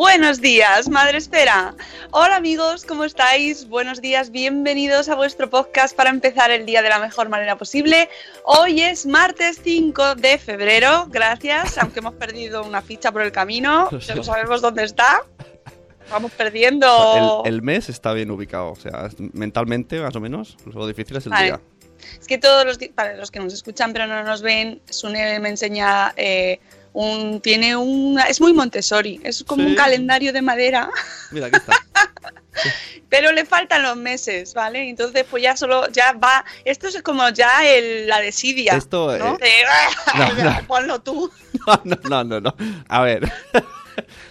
Buenos días, Madre Espera. Hola amigos, ¿cómo estáis? Buenos días, bienvenidos a vuestro podcast para empezar el día de la mejor manera posible. Hoy es martes 5 de febrero, gracias, aunque hemos perdido una ficha por el camino, ya no sabemos dónde está. Vamos perdiendo... El, el mes está bien ubicado, o sea, mentalmente más o menos, lo difícil es el Vale. día. Es que todos los, para los que nos escuchan pero no nos ven, Sune me enseña eh, un, tiene un, es muy Montessori, es como Sí. un calendario de madera. Mira, aquí está. Pero le faltan los meses, ¿vale? Entonces, pues ya solo, ya va. Esto es como ya el, la desidia. Esto, ¿no? eh, De, no, no. Ponlo tú. No, no, no, no. A ver.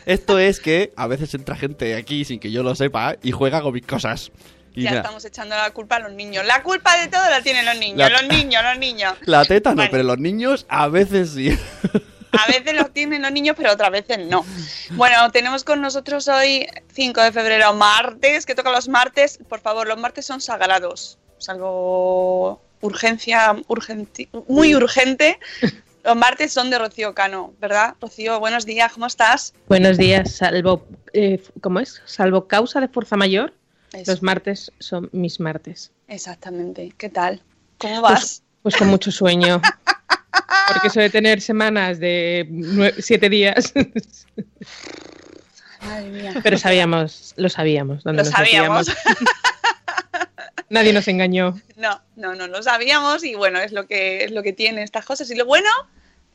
Esto es que a veces entra gente aquí sin que yo lo sepa y juega con mis cosas. Y ya estamos echando la culpa a los niños. La culpa de todo la tienen los niños, La- los niños, los niños. la teta no, Bueno. pero los niños a veces sí. A veces los tienen los niños, pero otras veces no. Bueno, tenemos con nosotros hoy 5 de febrero, martes, que toca los martes. Por favor, los martes son sagrados. Salvo urgencia, urgenti- muy urgente. Los martes son de Rocío Cano, ¿verdad? Rocío, buenos días, ¿cómo estás? Buenos días, salvo, eh, ¿cómo es? Salvo causa de fuerza mayor, Eso, los martes son mis martes. exactamente. ¿Qué tal? ¿Cómo Pues- vas? Pues con mucho sueño. Porque eso de tener semanas de siete días, Madre mía. pero sabíamos, lo sabíamos. dónde Lo nos sabíamos. Nadie nos engañó. No, no, no lo sabíamos y bueno, es lo que es lo que tiene estas cosas. Y lo bueno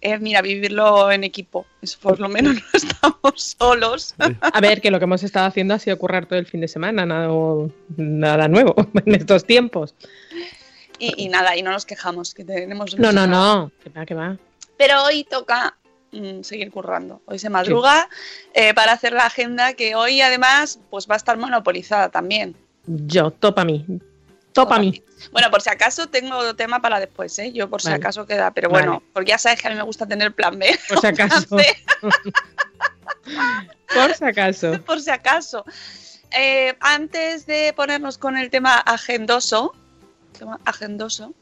es, mira, vivirlo en equipo. Eso por lo menos no estamos solos. A ver, que lo que hemos estado haciendo ha sido currar todo el fin de semana, nada, nada nuevo en estos tiempos. Y, y nada, y no nos quejamos, que tenemos... No, no, no, que va, que va. Pero hoy toca mm, seguir currando. Hoy se madruga eh, para hacer la agenda que hoy además pues va a estar monopolizada también. Yo, topa a mí. Topa a mí. Bueno, por si acaso tengo tema para después, ¿eh? Yo por si Vale. acaso queda, pero Vale. bueno, porque ya sabes que a mí me gusta tener plan B. Por si acaso. Por si acaso. por si acaso. Eh, antes de ponernos con el tema agendoso, agendoso,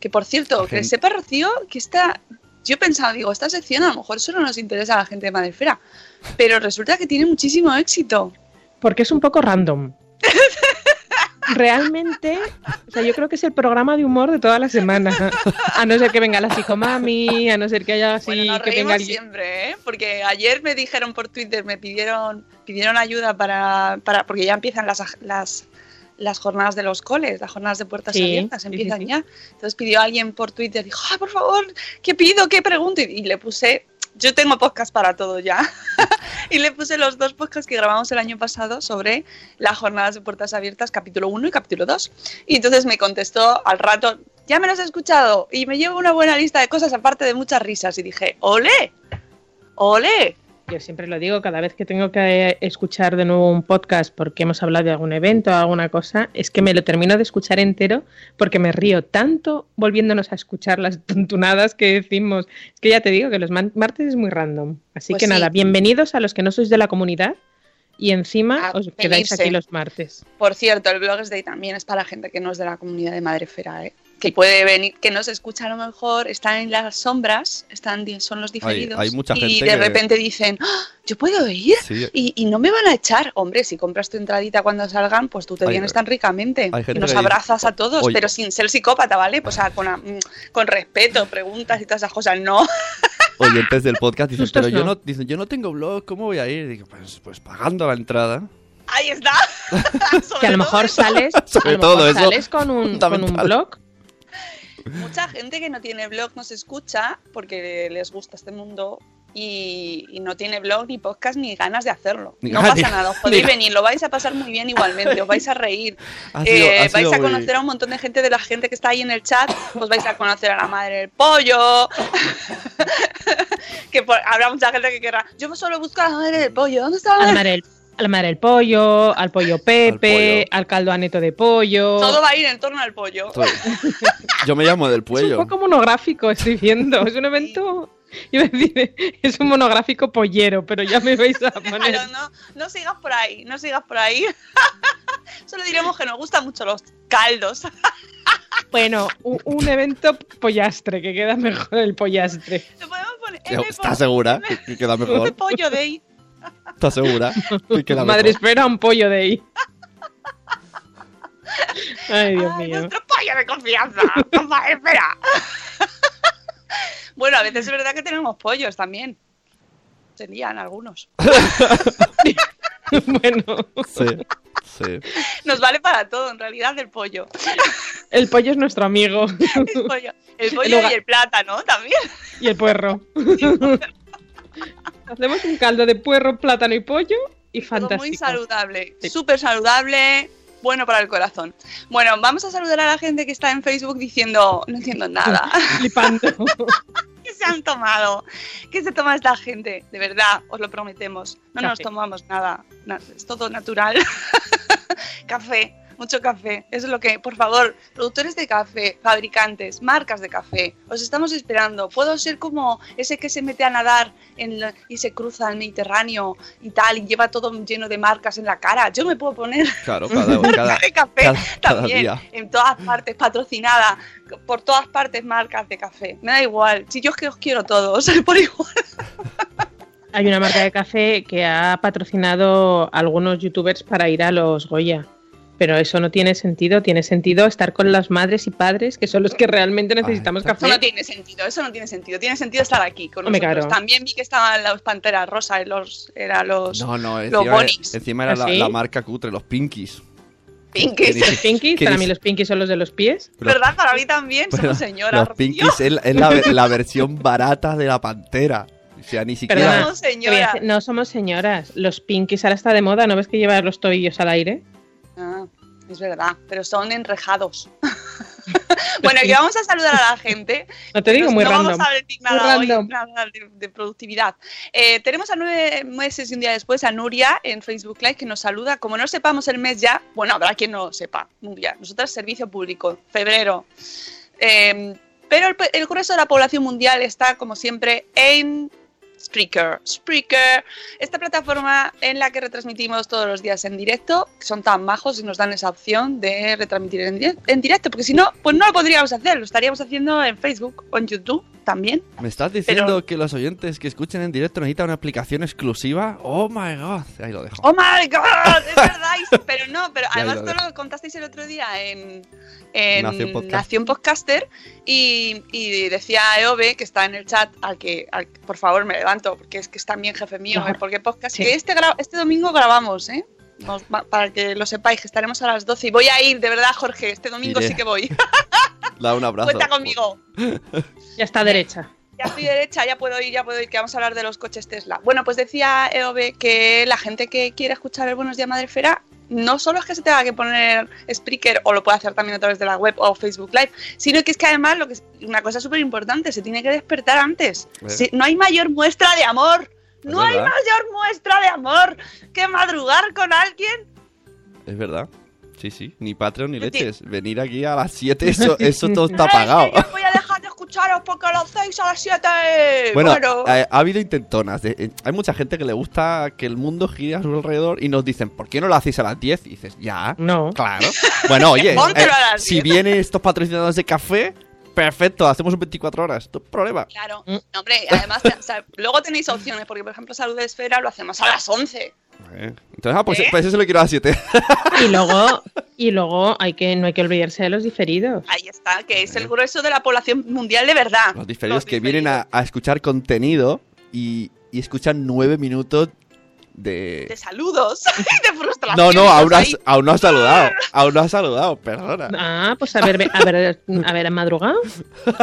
que por cierto, que sepa Rocío que esta, yo he pensado, digo, esta sección a lo mejor solo nos interesa a la gente de Madrefera, pero resulta que tiene muchísimo éxito. Porque es un poco random. Realmente, o sea, yo creo que es el programa de humor de toda la semana. A no ser que venga la psicomami, a no ser que haya así, bueno, nos que venga alguien. siempre, ¿eh? Porque ayer me dijeron por Twitter, me pidieron, pidieron ayuda para, para porque ya empiezan las, las, las jornadas de los coles, las jornadas de puertas Sí, abiertas, sí, sí, empiezan sí. ya. Entonces pidió alguien por Twitter, dijo, "Ay, por favor, ¿qué pido? ¿Qué pregunto? Y, y le puse, yo tengo podcast para todo ya. y le puse los dos podcasts que grabamos el año pasado sobre las jornadas de puertas abiertas, capítulo 1 y capítulo 2. Y entonces me contestó al rato, ya me los he escuchado y me llevo una buena lista de cosas aparte de muchas risas. Y dije, ¡ole! ¡ole! Yo siempre lo digo, cada vez que tengo que escuchar de nuevo un podcast porque hemos hablado de algún evento o alguna cosa, es que me lo termino de escuchar entero porque me río tanto volviéndonos a escuchar las tontunadas que decimos. Es que ya te digo que los martes es muy random. Así Pues que sí. nada, bienvenidos a los que no sois de la comunidad y encima os quedáis aquí los martes. Por cierto, el Blogs Day también es para gente que no es de la comunidad de Madrefera, ¿eh? Que puede venir, que no se escucha a lo mejor, están en las sombras, están, son los diferidos. hay mucha y de que- repente dicen, "Ah, yo puedo ir Sí. y, y no me van a echar. Hombre, si compras tu entradita cuando salgan, pues tú te Hay- vienes tan ricamente y nos dice, abrazas a todos, "Oye". pero sin ser psicópata, ¿vale? Pues, o sea, con, a- mm, con respeto, preguntas y todas esas cosas. No, oyentes del podcast dicen, pero yo no. dicen, yo no tengo blog, ¿cómo voy a ir? Digo, pues, pues pagando la entrada. ahí está. Que a lo mejor sales, a Sobre lo todo mejor sales con un, con un blog. Mucha gente que no tiene blog nos escucha porque les gusta este mundo y, y no tiene blog, ni podcast, ni ganas de hacerlo. Ni no pasa nada, os podéis ni- venir, lo vais a pasar muy bien igualmente, os vais a reír. Sido- Eh, vais a muy- conocer a un montón de gente de la gente que está ahí en el chat, pues vais a conocer a la madre del pollo. que por- habrá mucha gente que querrá. Yo solo busco a la madre del pollo. ¿Dónde está la madre? madre del, a la madre del pollo, al pollo Pepe, pollo. al caldo aneto de pollo. Todo va a ir en torno al pollo. Todo. Yo me llamo del Es un poco monográfico, estoy viendo. Es un evento. Decir, es un monográfico pollero, pero ya me vais a poner. Claro, no, no sigas por ahí, no sigas por ahí. Solo diremos que nos gustan mucho los caldos. Bueno, un, un evento pollastre, que queda mejor el pollastre. Lo podemos poner. ¿Estás segura que, que queda mejor? pollo de ahí. ¿Estás segura que Madre espera un pollo de ahí. Ay, Dios Ay, mío. nuestro pollo de confianza. Mamá, espera. bueno, a veces es verdad que tenemos pollos también. Se lían algunos. bueno, Sí, sí. Nos vale para todo, en realidad, el pollo. el pollo es nuestro amigo. El pollo, el pollo lugar- y el plátano también. y el puerro. Hacemos un caldo de puerro, plátano y pollo y fantástico. muy saludable, Sí. súper saludable, bueno para el corazón. Bueno, vamos a saludar a la gente que está en Facebook diciendo, no entiendo nada. Flipando. ¿Qué se han tomado? ¿Qué se toma esta gente? De verdad, os lo prometemos. No nos Café. tomamos nada. na- es todo natural. café, mucho café. Eso es lo que, por favor, productores de café, fabricantes, marcas de café, os estamos esperando. Puedo ser como ese que se mete a nadar en la- y se cruza el Mediterráneo y tal, y lleva todo lleno de marcas en la cara. Yo me puedo poner Claro, cada, cada, de café cada- cada también, día. en todas partes, patrocinada, por todas partes marcas de café. Me da igual, si yo es que os quiero todos, por igual. Hay una marca de café que ha patrocinado a algunos youtubers para ir a los Goya. Pero eso no tiene sentido. Tiene sentido estar con las madres y padres, que son los que realmente necesitamos exacto. Eso no café. tiene sentido, eso no tiene sentido. Tiene sentido estar aquí con Hombre, nosotros. claro. También vi que estaban los panteras rosas, los, era los No, no, los encima, Bonix. encima era la, ¿Ah, sí? la marca cutre, los Pinkies. pinkies. Los pinkies, para dice- mí los pinkies son los de los pies. ¿Verdad? Para mí también, somos señoras. Los Pinkies es, es la, la versión barata de la pantera. O sea, ni siquiera. Perdona. Somos Te voy a señoras. decir- No somos señoras. Los pinkies ahora está de moda. ¿No ves que llevar los tobillos al aire? Es verdad, pero son enrejados. bueno, que vamos a saludar a la gente. No te digo, muy no random. vamos a decir nada hoy, nada de, de productividad. Eh, tenemos a nueve meses y un día después a Nuria en Facebook Live que nos saluda. Como no sepamos el mes ya, bueno, habrá quien no lo sepa. Nuria, nosotros servicio público, febrero. Eh, pero el, el grueso de la población mundial está, como siempre, en Spreaker. Spreaker, esta plataforma en la que retransmitimos todos los días en directo, que son tan majos y nos dan esa opción de retransmitir en, direct- en directo, porque si no, pues no lo podríamos hacer, lo estaríamos haciendo en Facebook o en YouTube también. ¿Me estás diciendo Pero- que los oyentes que escuchen en directo necesitan una aplicación exclusiva? Oh my god. Ahí lo dejo. ¡Oh my god! Es verdad, pero no, pero además ya. lo contasteis el otro día en, en Nación Podcast. Nación Podcaster y, y decía Eove, que está en el chat, al que, al que, por favor me levanto, porque es que es también jefe mío, Claro. ¿eh? porque podcast, Sí. que este, este domingo grabamos, ¿eh? Nos para que lo sepáis, que estaremos a las 12 y voy a ir, de verdad, Jorge, este domingo Iré. sí que voy. Da un abrazo. Cuenta conmigo. Ya está derecha. Ya estoy derecha, ya puedo ir, ya puedo ir, que vamos a hablar de los coches Tesla. Bueno, pues decía EOB que la gente que quiere escuchar el Buenos Días Madrefera no solo es que se tenga que poner Spreaker o lo puede hacer también a través de la web o Facebook Live, sino que es que además lo que es una cosa súper importante, se tiene que despertar antes. Eh. Sí, no hay mayor muestra de amor. Es No hay mayor muestra de amor que madrugar con alguien. Es verdad. Sí, sí. Ni Patreon ni leches. Venir aquí a las 7, eso, eso todo está "Ay, es que pagado. Porque a las 6 a las 7. Bueno, Bueno, ha habido intentonas. de- eh, hay mucha gente que le gusta que el mundo gire a su alrededor y nos dicen, ¿por qué no lo hacéis a las 10? Y dices, ya. No. Claro. Bueno, oye, eh, si 10. vienen estos patrocinadores de café, perfecto, hacemos un 24 horas. No hay problema. Claro, Mm. No, hombre, además, o sea, luego tenéis opciones, porque por ejemplo, Salud de Esfera lo hacemos a las 11. Eh, Entonces, ah, pues, ¿Eh? pues eso se lo quiero a las 7. Y luego, y luego hay que, no hay que olvidarse de los diferidos. Ahí está, que es el grueso de la población mundial de verdad. Los diferidos Los que vienen a, a escuchar contenido y, y escuchan 9 minutos De de... saludos y de frustración. No, no, aún, Estás has- aún no has saludado. Aún no has saludado, perdona. Ah, pues a ver, a ver, a ver, madrugado.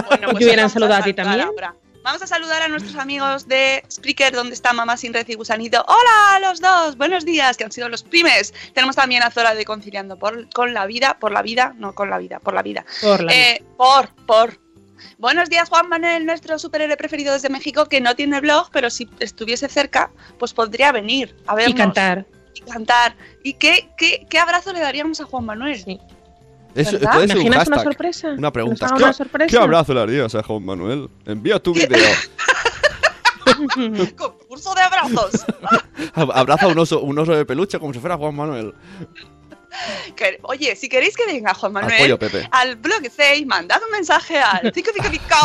Bueno, Yo hubieran saludado a ti también. ahora. Vamos a saludar a nuestros amigos de Spreaker, donde está Mamá Sin Red y Gusanito. ¡Hola a los dos! Buenos días, que han sido los primes. Tenemos también a Zora de Conciliando por, con la Vida, por la vida, no con la vida, por la vida. Por la Eh, por, por. Buenos días, Juan Manuel, nuestro superhéroe preferido desde México, que no tiene blog, pero si estuviese cerca, pues podría venir a vernos. y cantar. Y cantar. ¿Y qué, qué, qué abrazo le daríamos a Juan Manuel? Sí. Eso ¿Verdad? puede ser un ¿Imaginas una hashtag. sorpresa? Una pregunta. ¿Nos haga ¿Qué, una sorpresa? ¿Qué abrazo le harías a Juan Manuel? Envía tu video. Concurso de abrazos. Abraza un oso, un oso de peluche como si fuera Juan Manuel. Oye, si queréis que venga Juan Al Manuel pollo, Pepe. al blog 6, mandad un mensaje al cico cico cico.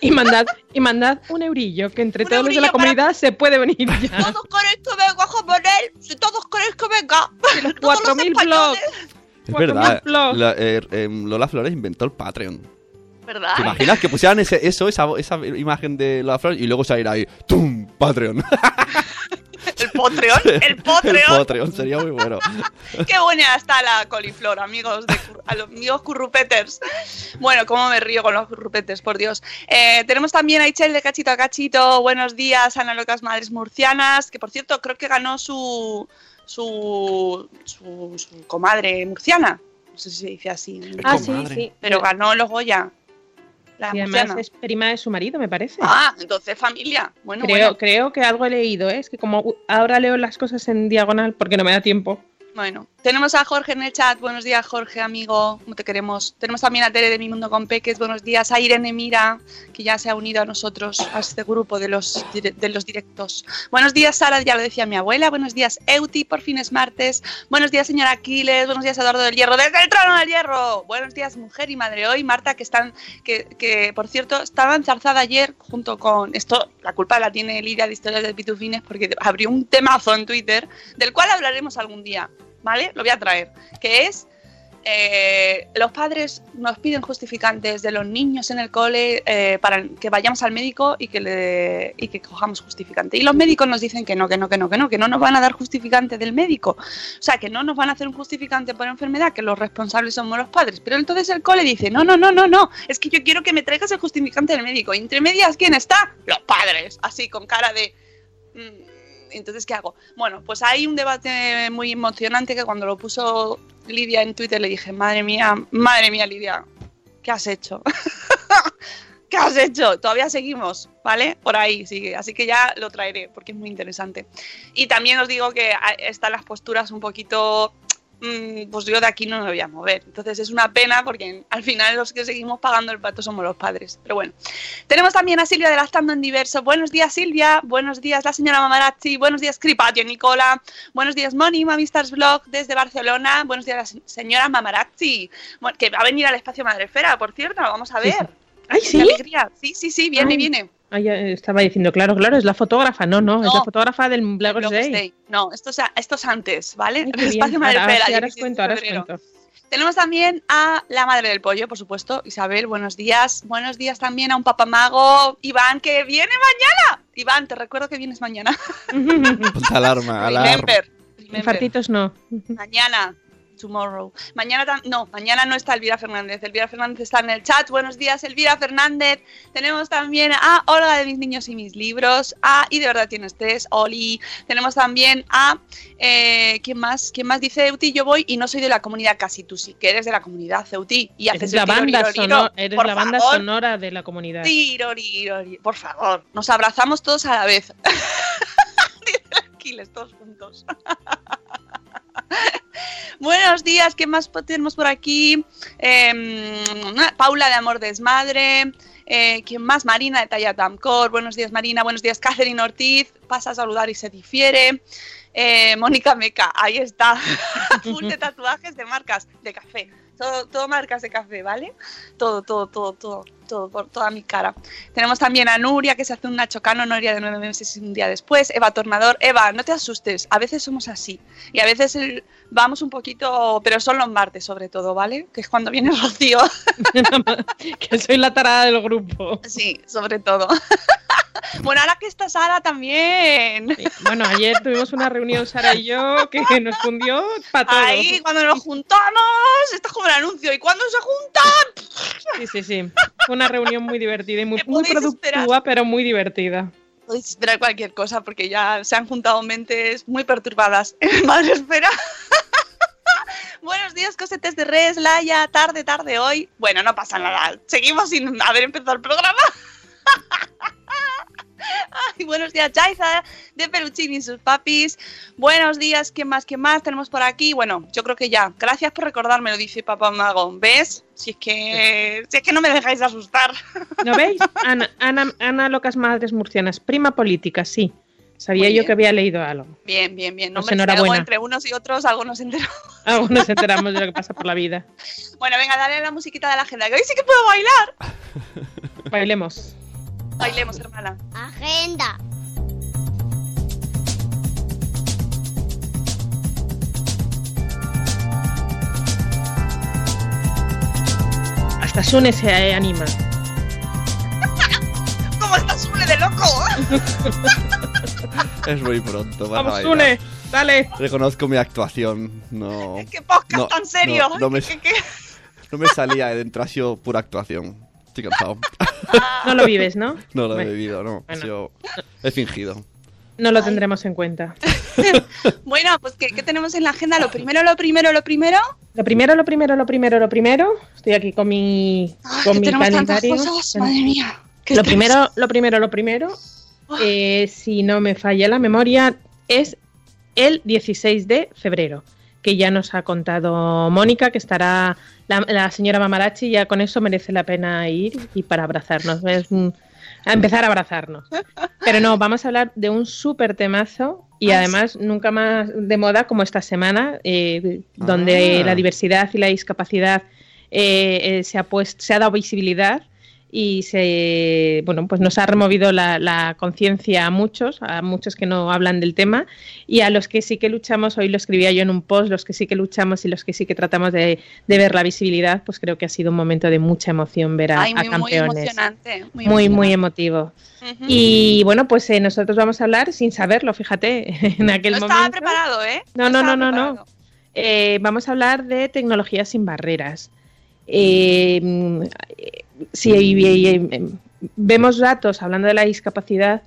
Y mandad, y mandad un eurillo, que entre Un todos los de la comunidad se puede venir ya. Todos queréis que venga Juan Manuel. Si todos queréis que venga. Todos los 4.000 españoles. blogs. Es verdad. mil blogs. la- eh, em, Lola Flores inventó el Patreon. ¿Verdad? ¿Te imaginas que pusieran ese, eso, esa, esa imagen de Lola Flores y luego saliera ahí ¡Tum! Patreon. El Patreon. El el Patreon. Patreon sería muy bueno. Qué buena está la coliflor, amigos, de, a los amigos currupeters. Bueno, cómo me río con los currupetes, por Dios. Eh, tenemos también a Ichel de Cachito a Cachito. Buenos días, Ana Locas Madres Murcianas, que por cierto creo que ganó su, su, su, su comadre murciana. No sé si se dice así. Ah, sí, sí. Pero ganó los Goya. La Y además es prima de su marido, me parece. Ah, entonces familia. Bueno, creo, bueno. creo que algo he leído, ¿eh? es que como uh, ahora leo las cosas en diagonal porque no me da tiempo. Bueno, tenemos a Jorge en el chat. Buenos días, Jorge, amigo. ¿Cómo te queremos? Tenemos también a Tere de Mi Mundo con Peques. Buenos días. A Irene Mira, que ya se ha unido a nosotros, a este grupo de los, de los directos. Buenos días, Sara, ya lo decía mi abuela. Buenos días, Euti, por fin es martes. Buenos días, señora Aquiles. Buenos días, Eduardo del Hierro, desde el trono del Hierro. Buenos días, mujer y madre hoy. Marta, que están, que, que por cierto, estaba enzarzada ayer junto con. Esto, la culpa la tiene Lidia de Historias de Pitufines, porque abrió un temazo en Twitter, del cual hablaremos algún día. ¿Vale? Lo voy a traer, que es eh, los padres nos piden justificantes de los niños en el cole eh, para que vayamos al médico y que, y que cojamos justificante. Y los médicos nos dicen que no, que no, que no, que no, que no nos van a dar justificante del médico. O sea, que no nos van a hacer un justificante por enfermedad, que los responsables somos los padres. Pero entonces el cole dice, no, no, no, no, no, es que yo quiero que me traigas el justificante del médico. Y entre medias, ¿quién está? Los padres, así con cara de... mm, entonces, ¿qué hago? Bueno, pues hay un debate muy emocionante que cuando lo puso Lidia en Twitter le dije, madre mía, madre mía, Lidia, ¿qué has hecho? ¿Qué has hecho? Todavía seguimos, ¿vale? Por ahí sigue. Así que ya lo traeré porque es muy interesante. Y también os digo que están las posturas un poquito pues yo de aquí no me voy a mover. Entonces es una pena porque al final los que seguimos pagando el pato somos los padres. Pero bueno, tenemos también a Silvia de Lactando en Diverso. Buenos días Silvia, buenos días la señora Mamarazzi, buenos días Cripatio Nicola, buenos días Moni, Mavistars Blog desde Barcelona, buenos días la se- señora Mamarazzi, que va a venir al espacio Madrefera, por cierto, vamos a Sí, ver. ¡Ay, Qué sí! alegría. Sí, sí, sí, viene, Ay. viene. Ah, ya estaba diciendo, claro, claro, es la fotógrafa. No, no, es la fotógrafa del Black Day. Day. No, esto es, esto es antes, ¿vale? Ay, El qué bien. espacio Ahora, ahora Madrefera. sí, ahora os 16 cuento, de ahora os febrero. cuento. Tenemos también a la madre del pollo, por supuesto, Isabel, buenos días. Buenos días también a un papamago, Iván, que viene mañana. Iván, te recuerdo que vienes mañana. Alarma, alarma. Remember. remember. Infartitos no. Mañana. Tomorrow. Mañana no, mañana no está Elvira Fernández. Elvira Fernández está en el chat. Buenos días, Elvira Fernández. Tenemos también a Olga de mis niños y mis libros. A Y de verdad tienes test, Oli. Tenemos también a eh, ¿quién más? ¿Quién más dice Euti? Yo voy y no soy de la comunidad casi tú sí, que eres de la comunidad Euti y haces Eres el la tiro, banda, riro, sonora, eres Por la banda favor. sonora de la comunidad. Tiro, riro, riro. Por favor, nos abrazamos todos a la vez. Aquiles, todos juntos. Buenos días, ¿qué más tenemos por aquí? Em, Paula de Amor Desmadre. Eh, ¿Quién más? Marina de Talla Tamcor. Buenos días, Marina. Buenos días, Catherine Ortiz. Pasa a saludar y se difiere. Eh, Mónica Meca, ahí está. Full de tatuajes de marcas de café. Todo, todo marcas de café, ¿vale? Todo, todo, todo, todo, todo, por toda mi cara. Tenemos también a Nuria, que se hace un Nacho Cano, Nuria de nueve meses y un día después. Eva Tornador. Eva, no te asustes, a veces somos así. Y a veces vamos un poquito, pero son los martes sobre todo, ¿vale? Que es cuando viene Rocío. que soy la tarada del grupo. Sí, sobre todo. bueno, ahora que está Sara también. Sí. Bueno, ayer tuvimos una reunión Sara y yo que nos fundió para todo. Ahí, cuando nos juntamos, esto es como el anuncio. ¿Y cuando se juntan? Sí, sí, sí. Fue una reunión muy divertida y muy, ¿Qué muy productiva, esperar? pero muy divertida. Podéis esperar cualquier cosa porque ya se han juntado mentes muy perturbadas Madre Espera. Buenos días, cosetes de res, Laia, tarde, tarde hoy. Bueno, no pasa nada. Seguimos sin haber empezado el programa. Ay, buenos días, Jaiza, de Peluchín y sus papis. Buenos días, ¿quién más, quién más tenemos por aquí? Bueno, yo creo que ya. Gracias por recordármelo, dice Papá Mago. ¿Ves? Si es que, si es que no me dejáis asustar. ¿No veis? Ana, Ana, Ana Locas Madres Murcianas, prima política, sí. Sabía yo que había leído algo. Bien, bien, bien. No Pues algo entre unos y otros, algo nos enteramos. Algo nos enteramos de lo que pasa por la vida. Bueno, venga, dale la musiquita de la agenda, que hoy sí que puedo bailar. Bailemos. Bailemos, hermana. Agenda. Hasta Sune se anima. ¿Cómo estás, Sune de loco? Es muy pronto para Vamos. Sune, dale. Reconozco mi actuación. No, ¿Qué podcast No, tan serio? no, no me- ¿Qué- qué- qué? no me salía de dentro, ha sido pura actuación. Estoy cansado. No lo vives, ¿no? No lo he Bueno, vivido, no. Bueno. sido- He fingido. No lo tendremos en cuenta. Bueno, pues ¿qué, qué tenemos en la agenda? Lo primero, lo primero, lo primero. Lo primero, lo primero, lo primero, lo primero. Estoy aquí con mi, Ay, con mi tenemos tantas calendario. cosas, madre mía. Qué Lo primero, lo primero, lo primero, eh, si no me falla la memoria, es el 16 de febrero, que ya nos ha contado Mónica, que estará la, la señora Mamarachi, ya con eso merece la pena ir y para abrazarnos, es un- a empezar a abrazarnos. Pero no, vamos a hablar de un súper temazo y Ah, además nunca más de moda como esta semana, eh, donde Ah. la diversidad y la discapacidad eh, eh, se, ha puesto, se ha dado visibilidad y se bueno pues nos ha removido la, la conciencia a muchos, a muchos que no hablan del tema y a los que sí que luchamos, hoy lo escribía yo en un post, los que sí que luchamos y los que sí que tratamos de, de ver la visibilidad, pues creo que ha sido un momento de mucha emoción ver a, Ay, a muy, muy campeones. emocionante. Muy, Muy, muy emocionante. emotivo. Y bueno, pues eh, nosotros vamos a hablar sin saberlo, fíjate, en aquel no momento. estaba preparado, ¿eh? No, no, no, no, no. Eh, vamos a hablar de tecnologías sin barreras. Mm, eh, si eh, eh, vemos datos hablando de la discapacidad,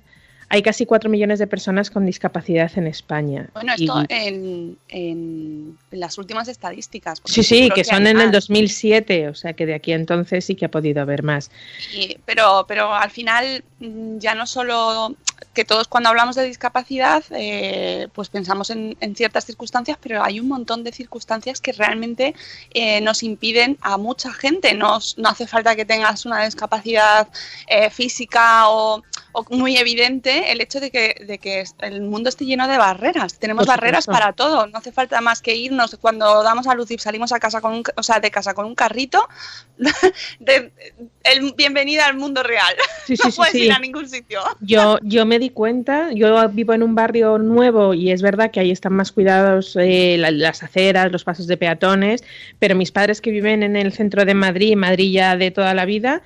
hay casi 4 millones de personas con discapacidad en España. Bueno, Y- esto en, en las últimas estadísticas. sí, sí, que son en el más. 2007, o sea que de aquí a entonces sí que ha podido haber más. Y- pero, pero al final mm, ya no solo que todos cuando hablamos de discapacidad eh, pues pensamos en, en ciertas circunstancias, pero hay un montón de circunstancias que realmente eh, nos impiden a mucha gente. Nos- no hace falta que tengas una discapacidad eh, física o, o muy evidente el hecho de que, de que el mundo esté lleno de barreras. Tenemos Por barreras supuesto. para todo. No hace falta más que irnos cuando damos a luz y salimos a casa con un, o sea, de casa con un carrito. de, el, bienvenida al mundo real. Sí, no sí, puedes sí. ir a ningún sitio. Yo, yo me di cuenta, yo vivo en un barrio nuevo y es verdad que ahí están más cuidados eh, la- las aceras, los pasos de peatones, pero mis padres que viven en el centro de Madrid, Madrid ya de toda la vida,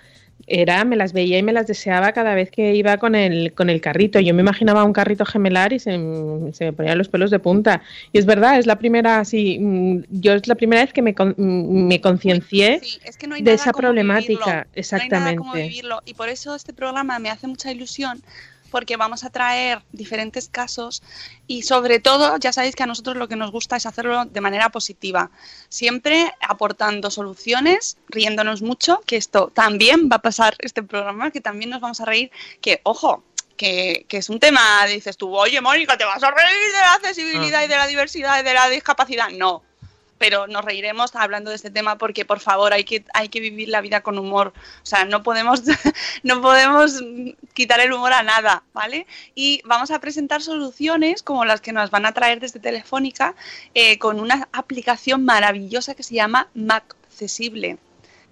era, me las veía y me las deseaba cada vez que iba con el, con el carrito. Yo me imaginaba un carrito gemelar y se, se me ponían los pelos de punta. Y es verdad, es la primera, sí, mm, yo es la primera vez que me, mm, me conciencié Sí, es que no de esa problemática, vivirlo. No hay nada como exactamente. vivirlo. Y por eso este programa me hace mucha ilusión porque vamos a traer diferentes casos y sobre todo, ya sabéis que a nosotros lo que nos gusta es hacerlo de manera positiva, siempre aportando soluciones, riéndonos mucho, que esto también va a pasar este programa, que también nos vamos a reír, que ojo, que, que es un tema, dices tú, oye Mónica, ¿te vas a reír de la accesibilidad y de la diversidad y de la discapacidad? No. Pero nos reiremos hablando de este tema porque, por favor, hay que, hay que vivir la vida con humor. O sea, no podemos, no podemos quitar el humor a nada, ¿vale? Y vamos a presentar soluciones como las que nos van a traer desde Telefónica eh, con una aplicación maravillosa que se llama Mac Accesible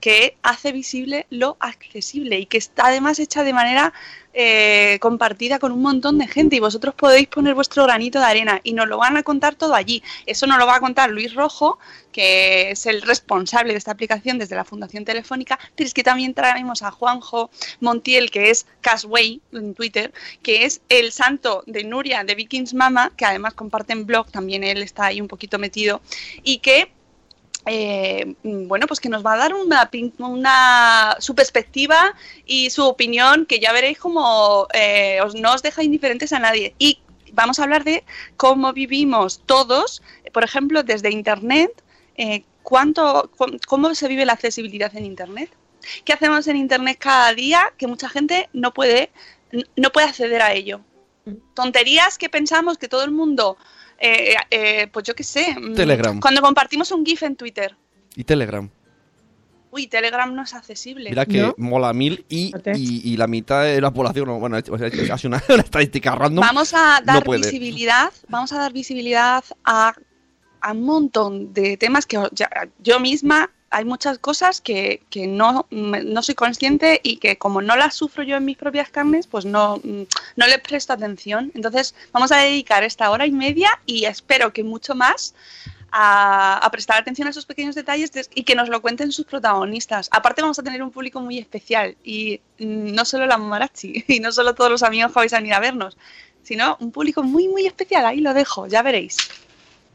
que hace visible lo accesible y que está además hecha de manera eh, compartida con un montón de gente y vosotros podéis poner vuestro granito de arena y nos lo van a contar todo allí. Eso nos lo va a contar Luis Rojo, que es el responsable de esta aplicación desde la Fundación Telefónica, pero es que también traemos a Juanjo Montiel, que es Casway en Twitter, que es el santo de Nuria de Vikings Mama, que además comparten blog, también él está ahí un poquito metido, y que eh, bueno, pues que nos va a dar una, una, su perspectiva y su opinión, que ya veréis como eh, os, no os deja indiferentes a nadie. Y vamos a hablar de cómo vivimos todos, por ejemplo, desde Internet, eh, cuánto, cómo se vive la accesibilidad en Internet. ¿Qué hacemos en Internet cada día que mucha gente no puede, no puede acceder a ello? Mm. Tonterías que pensamos que todo el mundo eh, eh, pues yo qué sé. Mm, Telegram. Cuando compartimos un GIF en Twitter. Y Telegram. Uy, Telegram no es accesible. Mira que mola mil y, y, la mitad de la población, bueno, es casi una, estadística random. Vamos a dar visibilidad, vamos a dar visibilidad a, a un montón de temas que yo misma hay muchas cosas que, que no, no, soy consciente y que como no las sufro yo en mis propias carnes, pues no, no les presto atención. Entonces vamos a dedicar esta hora y media y espero que mucho más a, prestar atención a esos pequeños detalles y que nos lo cuenten sus protagonistas. Aparte vamos a tener un público muy especial y no solo la Marachi y no solo todos los amigos que vais a venir a vernos, sino un público muy muy especial. Ahí lo dejo, ya veréis.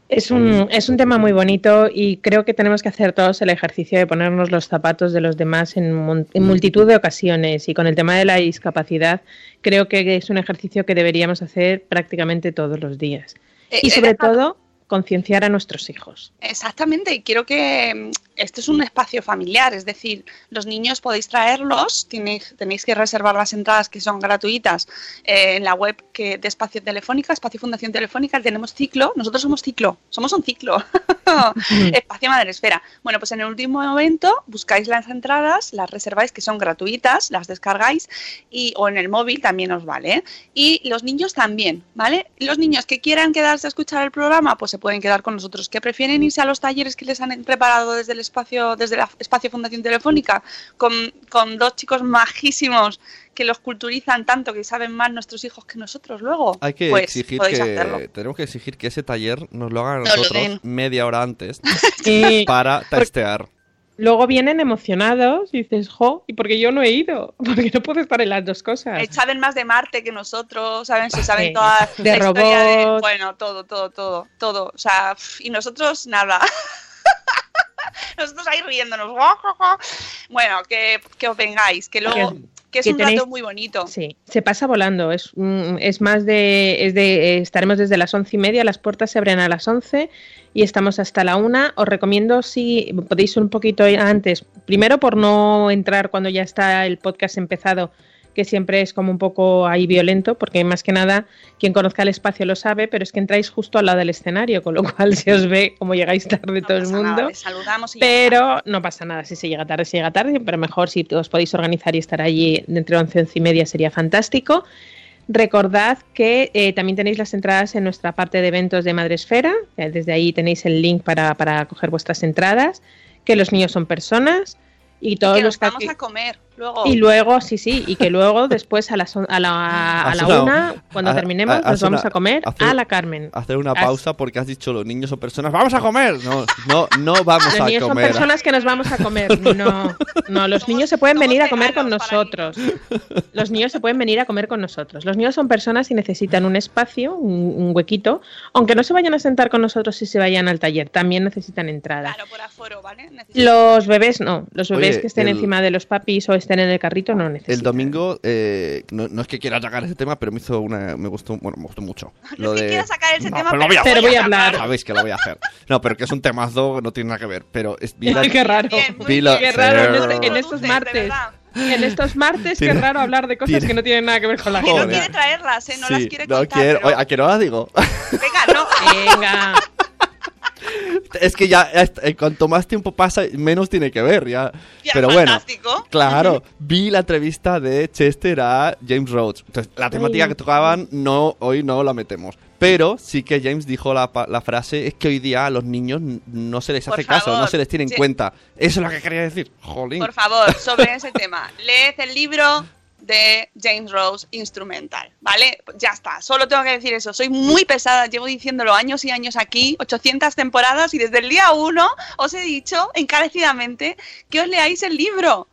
Es un, es un tema muy bonito y creo que tenemos que hacer todos el ejercicio de ponernos los zapatos de los demás en, en, multitud de ocasiones y con el tema de la discapacidad creo que es un ejercicio que deberíamos hacer prácticamente todos los días. Eh, y sobre todo concienciar a nuestros hijos. Exactamente, y quiero que esto es un espacio familiar, es decir, los niños podéis traerlos, tenéis, tenéis que reservar las entradas que son gratuitas eh, en la web que, de Espacio Telefónica, Espacio Fundación Telefónica, tenemos ciclo, nosotros somos ciclo, somos un ciclo, Espacio Madre Esfera. Bueno, pues en el último momento buscáis las entradas, las reserváis que son gratuitas, las descargáis y, o en el móvil también os vale. ¿eh? Y los niños también, ¿vale? Los niños que quieran quedarse a escuchar el programa, pues pueden quedar con nosotros, que prefieren irse a los talleres que les han preparado desde el espacio, desde la espacio Fundación Telefónica, con, con dos chicos majísimos que los culturizan tanto que saben más nuestros hijos que nosotros luego. Hay que pues exigir que tenemos que exigir que ese taller nos lo hagan nosotros media hora antes para testear. Luego vienen emocionados y dices, jo, ¿y por qué yo no he ido? Porque no puedo estar en las dos cosas. Saben más de Marte que nosotros, saben, se saben toda de la historia de, bueno, todo, todo, todo, todo. O sea, y nosotros nada. nosotros ahí riéndonos. Bueno, que, que os vengáis, que luego que es un rato muy bonito. Sí, se pasa volando. Es, es más de, es de. Estaremos desde las once y media, las puertas se abren a las once y estamos hasta la una. Os recomiendo si podéis un poquito antes, primero por no entrar cuando ya está el podcast empezado que siempre es como un poco ahí violento, porque más que nada quien conozca el espacio lo sabe, pero es que entráis justo al lado del escenario, con lo cual se os ve como llegáis tarde todo el mundo. pero no pasa nada, si se llega tarde, se llega tarde, pero mejor si os podéis organizar y estar allí entre 11 y 11 y media sería fantástico. Recordad que eh, también tenéis las entradas en nuestra parte de eventos de Madresfera, desde ahí tenéis el link para, para coger vuestras entradas, que los niños son personas y todos los vamos a comer. Y luego, sí, sí, y que luego después a, la, a la, a la una, cuando terminemos, nos vamos a comer a la Carmen. Hacer una pausa porque has dicho los niños son personas, ¡vamos a comer! No, no, no vamos a comer. Los niños son personas que nos vamos a comer. No, no, los niños se pueden venir a comer con nosotros. Los niños se pueden venir a comer con nosotros. Los niños son personas y necesitan un espacio, un, huequito, aunque no se vayan a sentar con nosotros si se vayan al taller, también necesitan entrada. Claro, por aforo, ¿vale? Los bebés no, los bebés que estén encima de los papis o estén en el carrito no necesitan. El domingo, eh, no, es que quiera sacar ese tema, pero me hizo una, me gustó, bueno, me gustó mucho. No es que quiera sacar ese tema, pero, pero, voy, a, hablar. Sabéis que lo voy a hacer. No, pero que es un temazo, no tiene nada que ver. Pero es qué raro. qué raro en, estos martes. En estos martes, qué raro hablar de cosas que no tienen nada que ver con la gente. no quiere traerlas, ¿eh? No las quiere no contar. Quiero. ¿A qué no las digo? Venga, no. Venga. Es que ya, eh, cuanto más tiempo pasa, menos tiene que ver, ya. Ya, Pero bueno, fantástico. claro, vi la entrevista de Chester a James Rhodes. Entonces, la temática Ay. que tocaban, no, hoy no la metemos. Pero sí que James dijo la, la frase, es que hoy día a los niños no se les Por hace caso, no se les tiene en sí. cuenta. Eso es lo que quería decir. Jolín. Por favor, sobre ese tema, leed el libro de James Rose Instrumental, ¿vale? Ya está, solo tengo que decir eso. Soy muy pesada, llevo diciéndolo años y años aquí, 800 temporadas y desde el día 1 os he dicho encarecidamente que os leáis el libro.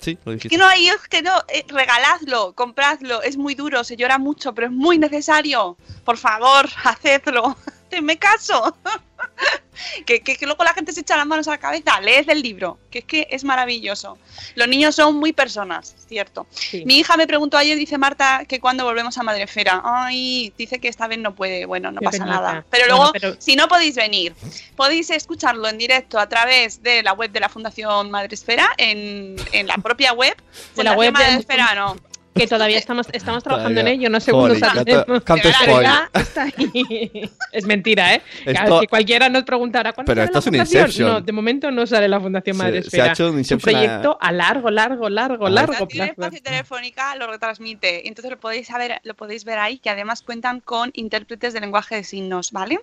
Sí, lo dijiste. Que no hay, que no, eh, regaladlo, compradlo, es muy duro, se llora mucho, pero es muy necesario. Por favor, hacedlo. Hacedme caso. que, que, que luego la gente se echa las manos a la cabeza. Leed el libro, que es que es maravilloso. Los niños son muy personas, cierto. Sí. Mi hija me preguntó ayer, dice Marta, que cuando volvemos a Madrefera. Ay, dice que esta vez no puede. Bueno, no Qué pasa penita. nada. Pero Bueno, luego, pero- si no podéis venir, podéis escucharlo en directo a través de la web de la Fundación Madresfera, en, en la propia web. De la web de- Madresfera, no. Que todavía estamos, estamos trabajando en ello, no sé cuándo. Es mentira, ¿eh? Que- Esto- que cualquiera nos preguntará ¿cuándo Pero sale esto la es un fundación? Inception. No, de momento no sale la Fundación Se- Madre se Esfera. ha hecho un un Inception a- proyecto a largo, largo, largo, Ah. largo Fundación plazo. Espacio Telefónica lo retransmite. Entonces lo podéis saber, lo podéis ver ahí, que además cuentan con intérpretes de lenguaje de signos, ¿vale?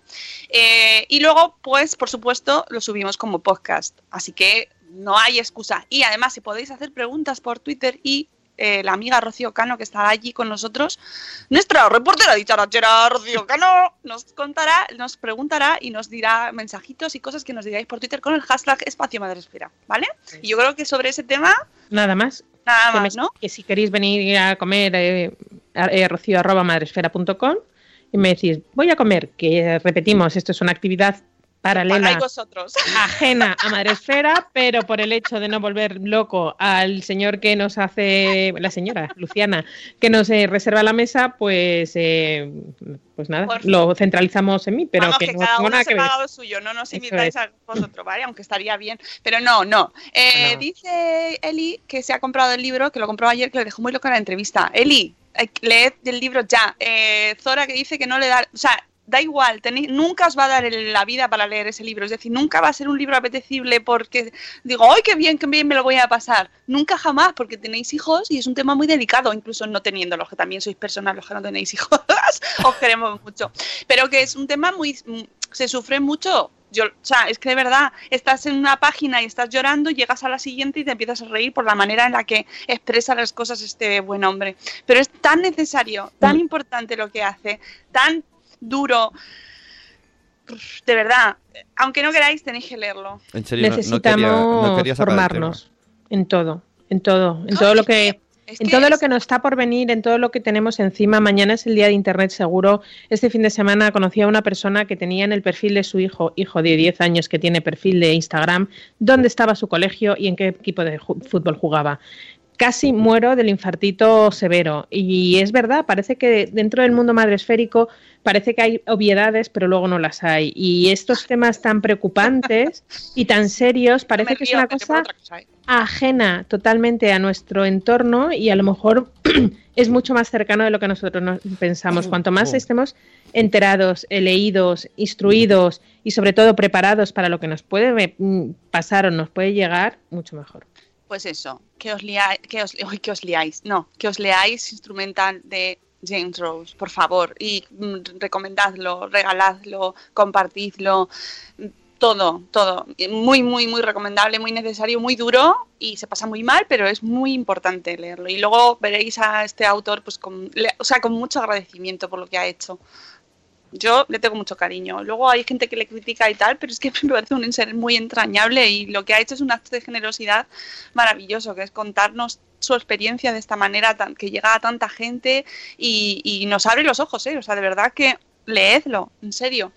Eh, y luego, pues, por supuesto, lo subimos como podcast. Así que no hay excusa. Y además, si podéis hacer preguntas por Twitter y eh, la amiga Rocío Cano, que estará allí con nosotros, nuestra reportera dicharachera Rocío Cano, nos contará, nos preguntará y nos dirá mensajitos y cosas que nos digáis por Twitter con el hashtag Espacio Madresfera, ¿vale? Y yo creo que sobre ese tema, Nada más. nada que, más, me- ¿no? que si queréis venir a comer, eh, eh, rocío arroba madresfera.com y me decís, voy a comer, que repetimos, esto es una actividad paralela. Pagáis vosotros. ajena a Madresfera, pero por el hecho de no volver loco al señor que nos hace, la señora Luciana, que nos eh, reserva la mesa, pues eh, pues nada, Por- lo centralizamos en mí, pero Vamos, que, que, no cada uno nada se que ver. paga lo suyo, no nos invitáis a vosotros, ¿vale? Aunque estaría bien. Pero no, no. Eh, No. Dice Eli que se ha comprado el libro, que lo compró ayer, que le dejó muy loca la entrevista. Eli, eh, leed el libro ya. Eh, Zora que dice que no le da... O sea, da igual, tenéis- nunca os va a dar la vida para leer ese libro. Es decir, nunca va a ser un libro apetecible porque digo, ¡ay, qué bien, qué bien me lo voy a pasar! Nunca jamás, porque tenéis hijos y es un tema muy delicado, incluso no teniéndolos, que también sois personas los que no tenéis hijos. os queremos mucho. Pero que es un tema muy... mm, se sufre mucho. Yo, o sea, es que de verdad, estás en una página y estás llorando, llegas a la siguiente y te empiezas a reír por la manera en la que expresa las cosas este buen hombre. Pero es tan necesario, tan importante lo que hace, tan duro. De verdad, aunque no queráis, tenéis que leerlo. En serio, no- no, Necesitamos quería, no formarnos en todo, en todo, en No, todo lo es que... es En todo lo que nos está por venir, en todo lo que tenemos encima, mañana es el día de Internet seguro. Este fin de semana conocí a una persona que tenía en el perfil de su hijo, hijo de 10 años que tiene perfil de Instagram, dónde estaba su colegio y en qué equipo de fútbol jugaba. Casi muero del infartito severo. Y es verdad, parece que dentro del mundo madresférico parece que hay obviedades, pero luego no las hay. Y estos temas tan preocupantes y tan serios, parece que es una cosa ¿eh? ajena totalmente a nuestro entorno y a lo mejor es mucho más cercano de lo que nosotros nos pensamos. Cuanto más oh. estemos enterados, eh, leídos, instruidos y sobre todo preparados para lo que nos puede mm, pasar o nos puede llegar, mucho mejor. Pues eso, que os, liáis, que, os, uy, que os liáis, no, que os leáis Instrumental de James Rose, por favor, y mm, recomendadlo, regaladlo, compartidlo, todo, todo. Muy, muy, muy recomendable, muy necesario, muy duro y se pasa muy mal, pero es muy importante leerlo. Y luego veréis a este autor, pues, con, o sea, con mucho agradecimiento por lo que ha hecho. Yo le tengo mucho cariño. Luego hay gente que le critica y tal, pero es que me parece un ser muy entrañable y lo que ha hecho es un acto de generosidad maravilloso, que es contarnos su experiencia de esta manera tan, que llega a tanta gente y, y nos abre los ojos, ¿eh? O sea, de verdad que leedlo, en serio.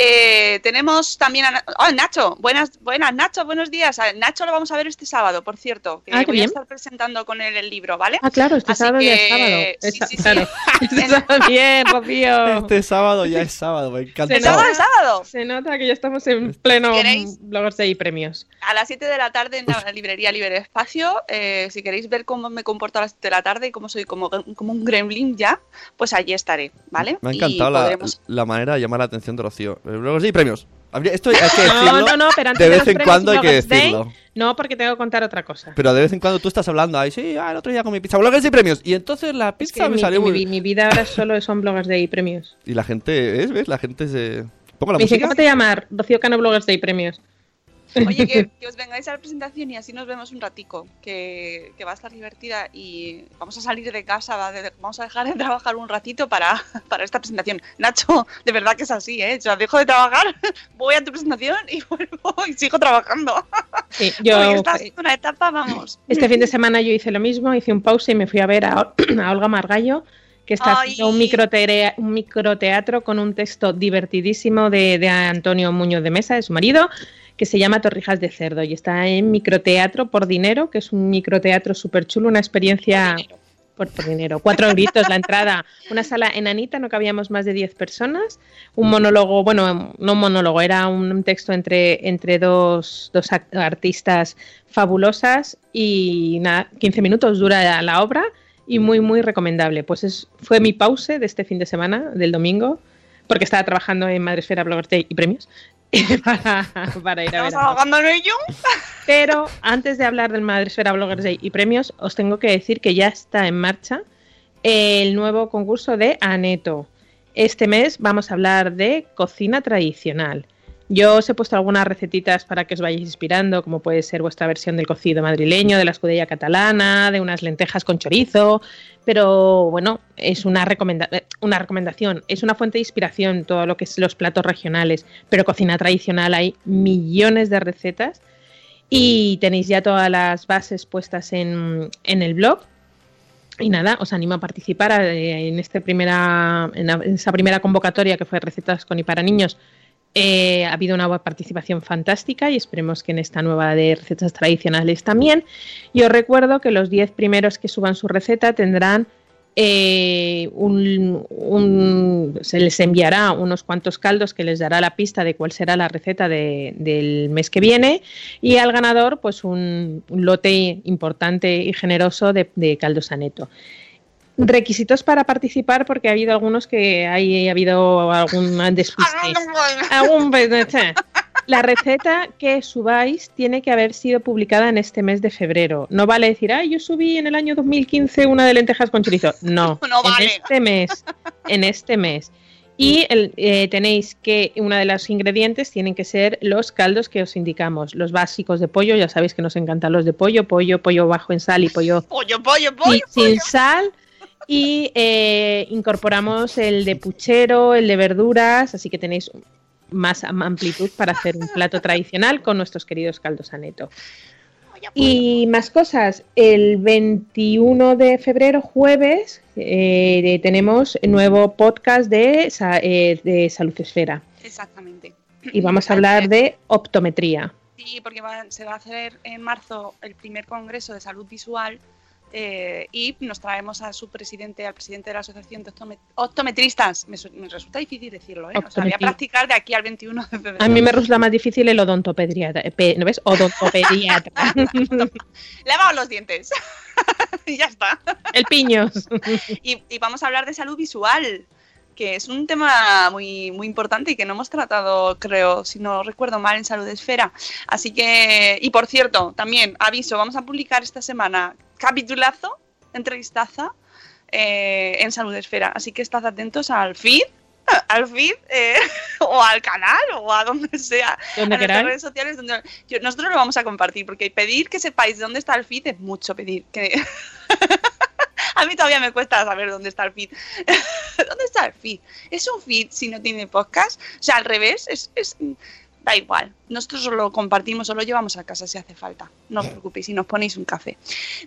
Eh, tenemos también a oh, Nacho. Buenas, buenas, Nacho, buenos días. A Nacho lo vamos a ver este sábado, por cierto, que Ah, voy a estar presentando con él el libro, ¿vale? Ah, claro, este Así sábado ya es sábado. sí, Esta- sí, sí. claro. Este sábado- Bien, Rocío. Este sábado ya es sábado, me encanta. ¡El sábado, el sábado! Se nota que ya estamos en pleno ¿Queréis? Bloggers Day y premios. A las 7 de la tarde en la librería Libre Espacio, eh, si queréis ver cómo me comporto a las 7 de la tarde y cómo soy como, como un gremlin ya, pues allí estaré, ¿vale? Me ha Y encantado la, podremos- la manera de llamar la atención de Rocío. Bloggers Day y premios. Esto hay que decirlo. No, no, no, pero antes de de vez los en premios cuando hay que Day, decirlo. No, porque tengo que contar otra cosa. Pero de vez en cuando tú estás hablando ahí, sí, ah, el otro día con mi pizza. Bloggers y premios. Y entonces la Es pizza que me mi, salió mi- muy mi vida ahora solo son bloggers day y premios. Y la gente, ¿ves? ¿Ves? La gente se. Pongo la Me música. ¿cómo te llamas? Rocío Cano Bloggers Day y premios. Oye, que, que os vengáis a la presentación y así nos vemos un ratico, que, que va a estar divertida y vamos a salir de casa, va de- vamos a dejar de trabajar un ratito para, para esta presentación. Nacho, de verdad que es así, ¿eh? O sea, dejo de trabajar, voy a tu presentación y vuelvo y sigo trabajando. Sí, yo esta es una etapa, vamos. este fin de semana yo hice lo mismo, hice un pause y me fui a ver a, a Olga Margallo, que está Ay. haciendo un, microtere- un microteatro con un texto divertidísimo de, de Antonio Muñoz de Mesa, de su marido, que se llama Torrijas de Cerdo y está en Microteatro por Dinero, que es un microteatro súper chulo, una experiencia... Por, por dinero. Cuatro euritos la entrada. Una sala enanita, no cabíamos más de 10 personas. Un monólogo, bueno, no un monólogo, era un texto entre, entre dos, dos artistas fabulosas y nada, 15 minutos dura la obra y muy, muy recomendable. Pues es, fue mi pause de este fin de semana, del domingo, porque estaba trabajando en Madresfera Day y premios. Para, para ir a ¿Estamos ver en ello? pero antes de hablar del Madresfera Bloggers Day y premios, os tengo que decir que ya está en marcha el nuevo concurso de Aneto. Este mes vamos a hablar de cocina tradicional. Yo os he puesto algunas recetitas para que os vayáis inspirando, como puede ser vuestra versión del cocido madrileño, de la escudella catalana, de unas lentejas con chorizo, pero bueno, es una, recomenda- una recomendación, es una fuente de inspiración todo lo que es los platos regionales, pero cocina tradicional hay millones de recetas y tenéis ya todas las bases puestas en, en el blog. Y nada, os animo a participar eh, en, este primera, en esa primera convocatoria que fue Recetas con y para niños. Eh, ha habido una participación fantástica y esperemos que en esta nueva de recetas tradicionales también. Y os recuerdo que los 10 primeros que suban su receta tendrán eh, se les enviará unos cuantos caldos que les dará la pista de cuál será la receta de- del mes que viene y al ganador pues un, un lote importante y generoso de, de caldos aneto. Requisitos para participar porque ha habido algunos que hay, ha habido algún despiste. Algún pe- La receta que subáis tiene que haber sido publicada en este mes de febrero. No vale decir, ah, yo subí en el año 2015 una de lentejas con chorizo. No, No en vale. este mes. En este mes. Y el- eh, tenéis que, uno de los ingredientes tienen que ser los caldos que os indicamos. Los básicos de pollo, ya sabéis que nos encantan los de pollo, pollo, pollo bajo en sal y pollo Pollo, pollo, Sí, pollo. sin sal. Y eh, incorporamos el de puchero, el de verduras, así que tenéis más am- amplitud para hacer un plato tradicional con nuestros queridos caldos aneto. Y más cosas, el 21 de febrero, jueves, eh, tenemos nuevo podcast de, eh, de Salud Esfera Exactamente. y vamos a hablar de optometría. Sí, porque va- se va a hacer en marzo el primer congreso de salud visual eh, y nos traemos a su presidente, al presidente de la Asociación de Optome- Optometristas. Me, su- me resulta difícil decirlo, ¿eh? O sea, voy a practicar de aquí al 21 de febrero. A mí me resulta más difícil el odontopediatra. pe- ¿No ves? Odontopediatra. Lavaos los dientes. y ya está. el piños. Y, y vamos a hablar de salud visual, que es un tema muy, muy importante y que no hemos tratado, creo, si no recuerdo mal, en Salud Esfera. Así que, y por cierto, también aviso, vamos a publicar esta semana capitulazo, entrevistaza eh, en Salud Esfera. Así que estad atentos al feed. Al feed eh, o al canal o a donde sea, Donde a queráis. redes sociales. Donde, yo- nosotros lo vamos a compartir porque pedir que sepáis dónde está el feed es mucho pedir. Que, a mí todavía me cuesta saber dónde está el feed. ¿Dónde está el feed? ¿Es un feed si no tiene podcast? O sea, al revés, es, es- da igual. Nosotros os lo compartimos o lo llevamos a casa si hace falta. No os preocupéis si nos ponéis un café.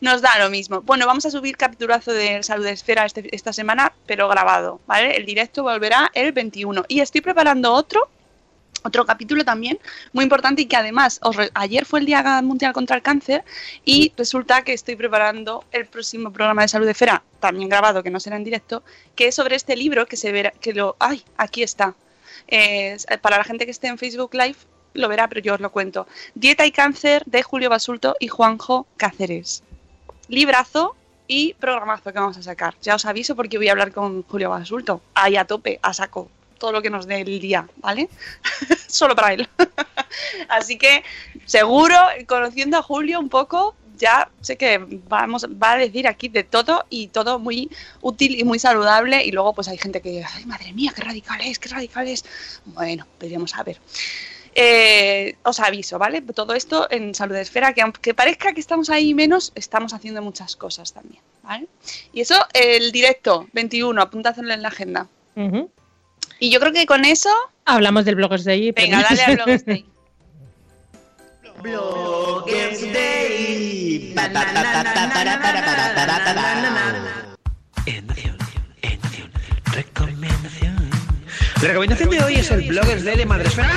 Nos da lo mismo. Bueno, vamos a subir capitulazo de Salud Esfera este- esta semana, pero grabado, ¿vale? El directo volverá el 21. Y estoy preparando otro otro capítulo también muy importante y que además ayer fue el Día Mundial contra el Cáncer y resulta que estoy preparando el próximo programa de salud de Fera, también grabado, que no será en directo, que es sobre este libro que se verá, que lo, ay, aquí está. Eh, para la gente que esté en Facebook Live lo verá, pero yo os lo cuento. Dieta y cáncer de Julio Basulto y Juanjo Cáceres. Librazo y programazo que vamos a sacar. Ya os aviso porque voy a hablar con Julio Basulto. Ahí a tope, a saco. Todo lo que nos dé el día, ¿vale? Solo para él. Así que seguro, conociendo a Julio un poco, ya sé que vamos, va a decir aquí de todo y todo muy útil y muy saludable. Y luego, pues hay gente que, ay, madre mía, qué radical es, qué radical es. Bueno, veremos a ver. Eh, os aviso, ¿vale? Todo esto en Salud Esfera, que aunque parezca que estamos ahí menos, estamos haciendo muchas cosas también, ¿vale? Y eso, el directo 21, apúntatelo en la agenda. Ujú. Y yo creo que con eso, Hablamos del Bloggers Day. pero- venga, dale al Bloggers Day. Bloggers Day. Pa, pa, pa, pa, pa, para, para, para, para, para. Ennación, ennación, recomendación. La recomendación de hoy es el Bloggers Day de Madresfera.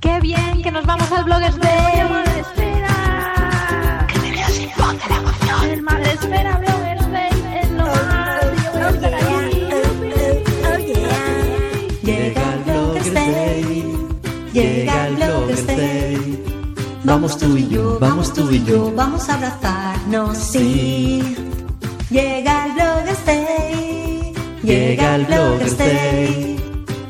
¡Qué bien! ¡Que nos vamos al Bloggers Day! Vamos tú y yo, vamos tú y yo, vamos a abrazarnos, sí. Llega el Bloggers Day. Llega el Bloggers Day.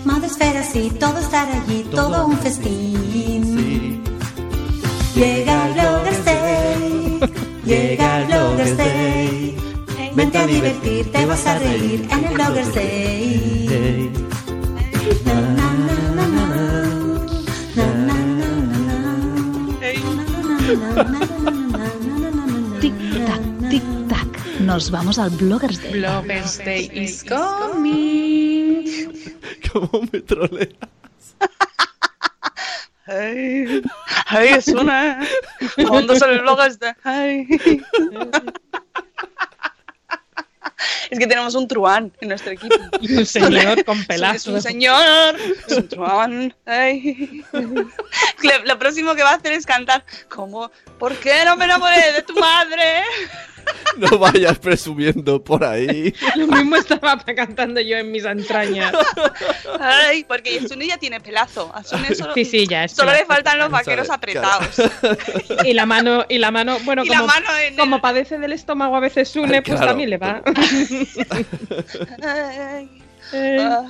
Madresfera, sí, todo estar allí, todo un festín. Llega a divertir, te vas a reír en el Bloggers Day. Na, na, na, na, na. Na, na, na, na, na. Na, na, na, na, na, na, na. Tic-tac, tic-tac. Nos vamos al Bloggers Day. Bloggers Day is coming. ¿Cómo me troleas? Ay, ay, es una. ¿Cuándo son los bloggers de.? Ay. Es que tenemos un truán en nuestro equipo. Un señor con Es pelazo. un señor, es un truán. Ay. Lo, lo próximo que va a hacer es cantar como ¿Por qué no me enamoré de tu madre? No vayas presumiendo por ahí. Lo mismo estaba cantando yo en mis entrañas. Ay, porque Yasune ya tiene pelazo. A Sune solo, Sí, sí, ya es solo le faltan los vaqueros Sabe, apretados. Y la mano, y la mano, bueno, Y la como, mano en como el- padece del estómago a veces une, pues Claro. también le va. Ay. Eh, Ah.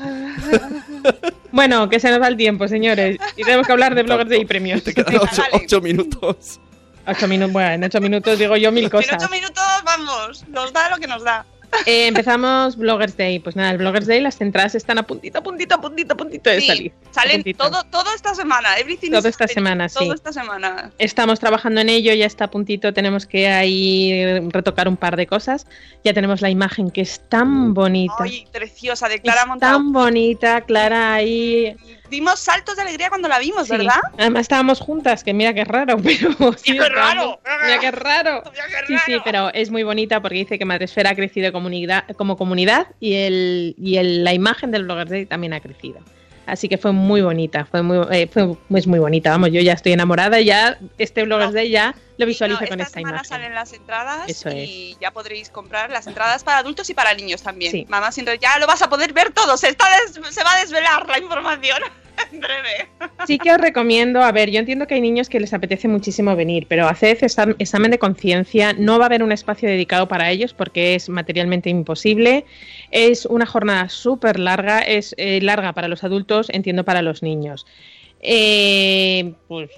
bueno, que se nos va el tiempo, señores. Y tenemos que hablar de bloggers Day y premios. Te quedan Venga, ocho, dale. ocho minutos. Ocho minutos, bueno, en ocho minutos digo yo mil En cosas. ocho minutos, vamos, nos da lo que nos da. Eh, empezamos Bloggers Day. Pues nada, el Bloggers Day, las entradas están a puntito, a puntito, a puntito, puntito de Sí, salir. Salen puntito. todo, todo esta semana. Everything Todo esta semana, sí. Todo esta semana. Estamos trabajando en ello, ya está a puntito, tenemos que ahí retocar un par de cosas. Ya tenemos la imagen que es tan bonita. Ay, preciosa, de es Clara Montado. tan bonita, Clara ahí. Dimos saltos de alegría cuando la vimos, Sí. ¿verdad? Además estábamos juntas, que mira qué raro, pero sí, qué estábamos- raro! Mira qué raro. Mira qué Sí, sí, pero es muy bonita porque dice que Madresfera ha crecido comunidad, como comunidad y, el, y el- la imagen del Bloggers Day también ha crecido. Así que fue muy bonita, fue muy, eh, fue, es muy bonita. Vamos, yo ya estoy enamorada y ya este Bloggers No. Day ya lo visualizo no, con esta esta semana imagen. salen las entradas Eso y ya podréis comprar las entradas para adultos y para niños también. Sí. Mamá, siempre ya lo vas a poder ver todo. Se, está des- se va a desvelar la información en breve. Sí que os recomiendo, a ver, yo entiendo que hay niños que les apetece muchísimo venir, pero haced exam- examen de conciencia, no va a haber un espacio dedicado para ellos porque es materialmente imposible, es una jornada súper larga, es eh, larga para los adultos, entiendo para los niños. Eh, pues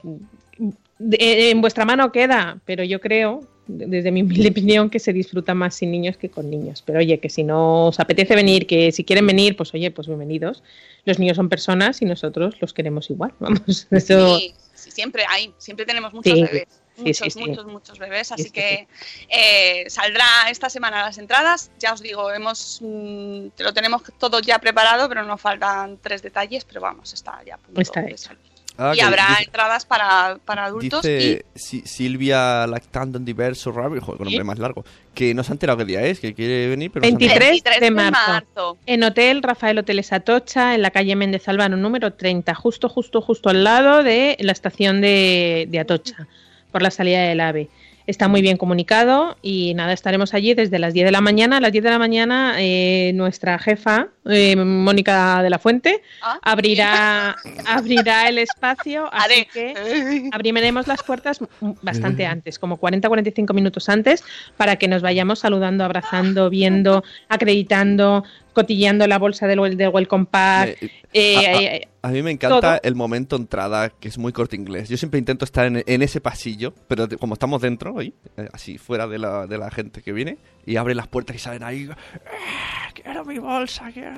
de- en vuestra mano queda, pero yo creo, desde mi humilde opinión, que se disfruta más sin niños que con niños. Pero oye, que si no os apetece venir, que si quieren venir, pues oye, pues bienvenidos. Los niños son personas y nosotros los queremos igual. Vamos, eso Sí, sí, siempre hay, siempre tenemos muchos Sí, bebés. Sí, Muchos, sí, sí. muchos, muchos bebés. Así sí, que eh, saldrá esta semana las entradas. Ya os digo, hemos mm, lo tenemos todo ya preparado, pero nos faltan tres detalles. Pero vamos, está ya a punto Está de hecho. salir. Ah, y habrá dice- entradas para, para adultos Dice Si- Silvia Lactando en diversos Rabbit, joder, con nombre más largo. Que no se ha enterado qué día es, que quiere venir, pero no se ha 23 enterado. y de marzo. En Hotel Rafael Hoteles Atocha, en la calle Méndez Álvaro número 30, justo, justo, justo al lado de la estación de, de Atocha, por la salida del AVE. Está muy bien comunicado y nada, estaremos allí desde las 10 de la mañana. A las 10 de la mañana eh, nuestra jefa, eh, Mónica de la Fuente, Ah, abrirá, abrirá el espacio, así que abriremos las puertas bastante antes, como 40-45 minutos antes, para que nos vayamos saludando, abrazando, viendo, acreditando, cotilleando la bolsa del, del Welcome Pack. Eh, a, a- eh, a mí me encanta todo. el momento entrada, que es muy corte inglés. Yo siempre intento estar en, en ese pasillo, pero como estamos dentro, eh, así fuera de la, de la gente que viene, y abre las puertas y salen ahí. "Ah, quiero mi bolsa, quiero.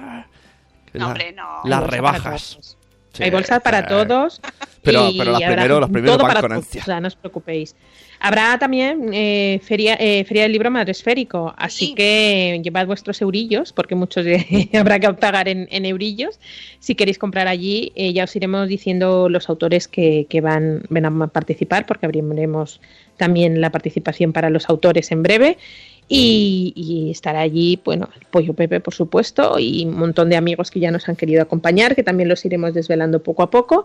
No, hombre, no. Las rebajas. Sí, Hay bolsas para eh, todos. Pero- pero las primero- los primeros van para con ansia. o sea, no os preocupéis. Habrá también eh, feria, eh, feria del libro madresférico, así Sí. que llevad vuestros eurillos, porque muchos eh, habrá que pagar en, en eurillos. Si queréis comprar allí, eh, ya os iremos diciendo los autores que, que van, van a participar, porque abriremos también la participación para los autores en breve. Y, y estará allí, bueno, el Pollo Pepe, por supuesto, y un montón de amigos que ya nos han querido acompañar, que también los iremos desvelando poco a poco.